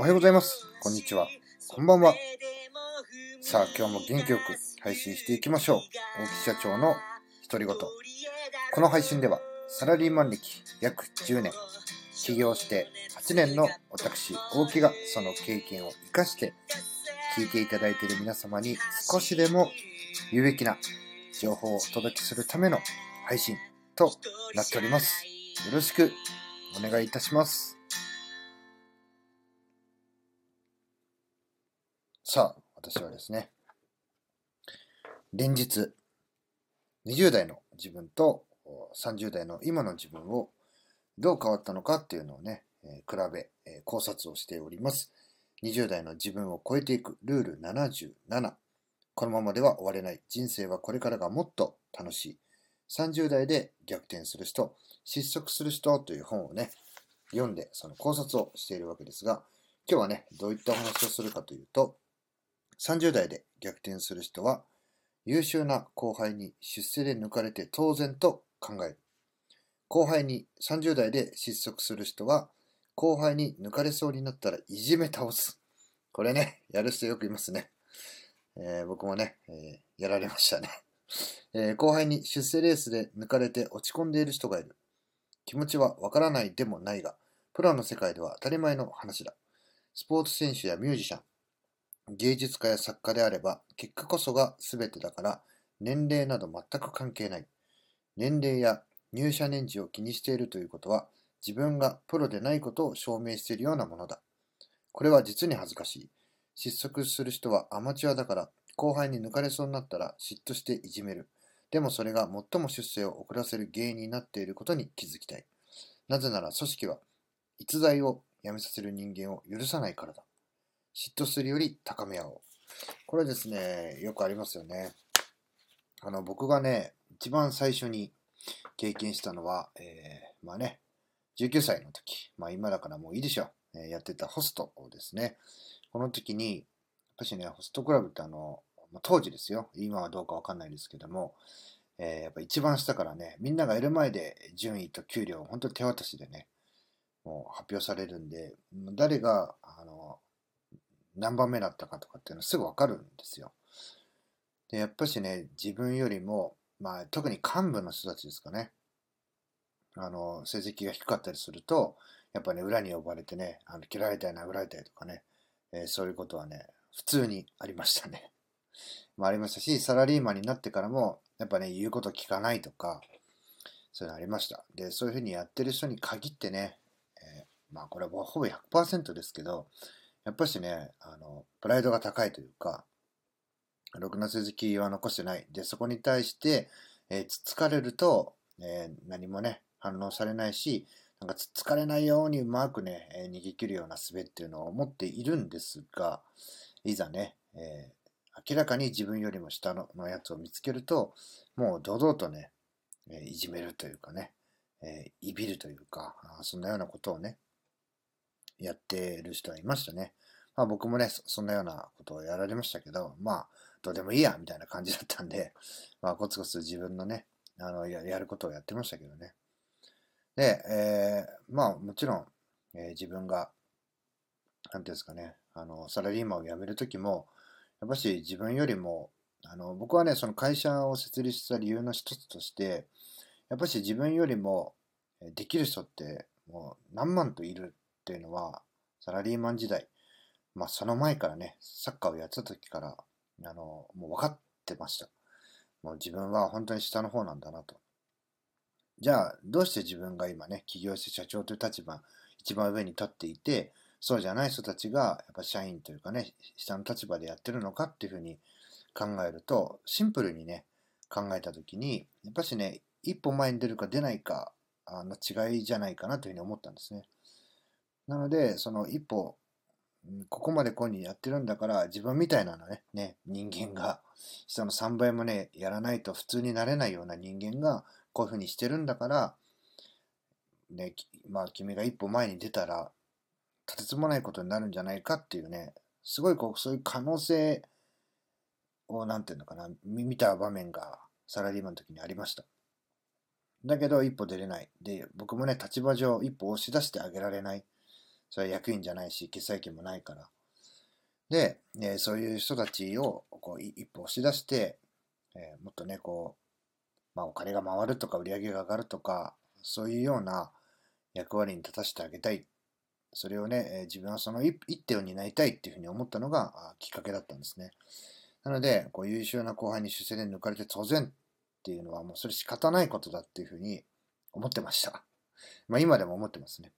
おはようございます。こんにちは。こんばんは。さあ、今日も元気よく配信していきましょう。大木社長の独り言。この配信では、サラリーマン歴約10年、起業して8年の私、大木がその経験を活かして、聞いていただいている皆様に少しでも有益な情報をお届けするための配信となっております。よろしくお願いいたします。さあ、私はですね、連日、20代の自分と30代の今の自分をどう変わったのかっていうのをね、え比べ、え考察をしております。20代の自分を超えていくルール77。このままでは終われない。人生はこれからがもっと楽しい。30代で逆転する人、失速する人という本をね、読んでその考察をしているわけですが、今日はね、どういったお話をするかというと、30代で逆転する人は、優秀な後輩に出世で抜かれて当然と考える。後輩に30代で失速する人は、後輩に抜かれそうになったらいじめ倒す。これね、やる人よくいますね。えー、僕もね、えー、やられましたね、えー、後輩に出世レースで抜かれて落ち込んでいる人がいる。気持ちはわからないでもないが、プロの世界では当たり前の話だ。スポーツ選手やミュージシャン、芸術家や作家であれば、結果こそが全てだから、年齢など全く関係ない。年齢や入社年次を気にしているということは、自分がプロでないことを証明しているようなものだ。これは実に恥ずかしい。失速する人はアマチュアだから、後輩に抜かれそうになったら嫉妬していじめる。でもそれが最も出世を遅らせる原因になっていることに気づきたい。なぜなら組織は逸材を辞めさせる人間を許さないからだ。嫉妬するより高め合おう。これですね、よくありますよね。あの、僕がね、一番最初に経験したのは、えー、まあね、19歳の時、まあ今だからもういいでしょう、えー、やってたホストをですね。この時に、やっぱしね、ホストクラブってあの、ま、当時ですよ、今はどうかわかんないですけども、えー、やっぱ一番下からね、みんながいる前で順位と給料、本当に手渡しでね、もう発表されるんで、誰が、あの、何番目だったかとかっていうのすぐわかるんですよ。で、やっぱしね、自分よりも、まあ、特に幹部の人たちですかね。あの、成績が低かったりすると、やっぱね、裏に呼ばれてね、あの切られたり殴られたりとかね、えー、そういうことはね、普通にありましたね。まあ、ありましたし、サラリーマンになってからも、やっぱね、言うこと聞かないとか、そういうのありました。で、そういうふうにやってる人に限ってね、えー、まあこれはほぼ100%ですけど、やっぱしね、あの、プライドが高いというか、ろくな成績は残してない。で、そこに対して、えー、つつかれると、えー、何もね、反応されないし、なんかつつかれないようにうまくね、えー、逃げ切るような術っていうのを持っているんですが、いざね、え明らかに自分よりも下ののやつを見つけると、もう堂々とね、えいじめるというかね、えいびるというか、そんなようなことをね、やってる人はいましたね。まあ僕もね、そんなようなことをやられましたけど、まあ、どうでもいいや、みたいな感じだったんで、まあコツコツ自分のね、あのや、ることをやってましたけどね。で、えー、まあもちろん、えー、自分が、なんていうんですかね、あの、サラリーマンを辞めるときも、やっぱし自分よりも、あの、僕はね、その会社を設立した理由の一つとして、やっぱし自分よりもできる人ってもう何万といるっていうのは、サラリーマン時代、まあその前からね、サッカーをやってた時から、あの、もう分かってました。もう自分は本当に下の方なんだなと。じゃあ、どうして自分が今ね、起業して社長という立場、一番上に立っていて、そうじゃない人たちが、やっぱ社員というかね、下の立場でやってるのかっていうふうに考えると、シンプルにね、考えたときに、やっぱしね、一歩前に出るか出ないかの違いじゃないかなというふうに思ったんですね。なので、その一歩、ここまでこうにやってるんだから、自分みたいなのね、ね、人間が、人の3倍もね、やらないと普通になれないような人間が、こういうふうにしてるんだから、ね、まあ君が一歩前に出たら、とてつもないことになるんじゃないかっていうね、すごいこう、そういう可能性を、なんていうのかな、見た場面がサラリーマンの時にありました。だけど一歩出れない。で、僕もね、立場上一歩押し出してあげられない。それは役員じゃないし、決済権もないから。で、えー、そういう人たちをこう一歩押し出して、えー、もっとね、こう、まあ、お金が回るとか売り上げが上がるとか、そういうような役割に立たせてあげたい。それをね、えー、自分はその一手を担いたいっていうふうに思ったのがきっかけだったんですね。なので、こう優秀な後輩に出世で抜かれて当然っていうのはもうそれ仕方ないことだっていうふうに思ってました。まあ今でも思ってますね。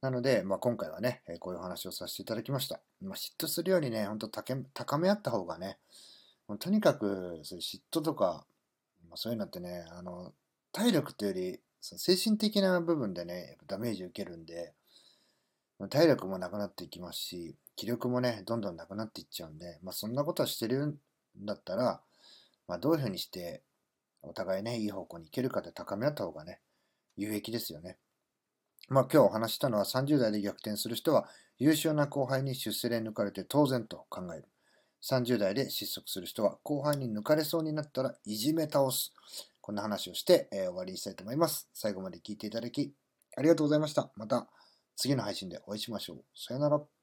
なので、まあ、今回はね、こういう話をさせていただきました。まあ、嫉妬するよりね、本当高め合った方がね、とにかくそういう嫉妬とか、まあ、そういうのってね、あの体力というより、精神的な部分でね、ダメージ受けるんで、体力もなくなっていきますし、気力もね、どんどんなくなっていっちゃうんで、まあ、そんなことはしてるんだったら、まあ、どういうふうにして、お互いね、いい方向に行けるかで高め合った方がね、有益ですよね。まあ今日お話したのは30代で逆転する人は優秀な後輩に出世で抜かれて当然と考える。30代で失速する人は後輩に抜かれそうになったらいじめ倒す。こんな話をして、えー、終わりにしたいと思います。最後まで聞いていただきありがとうございました。また次の配信でお会いしましょう。さよなら。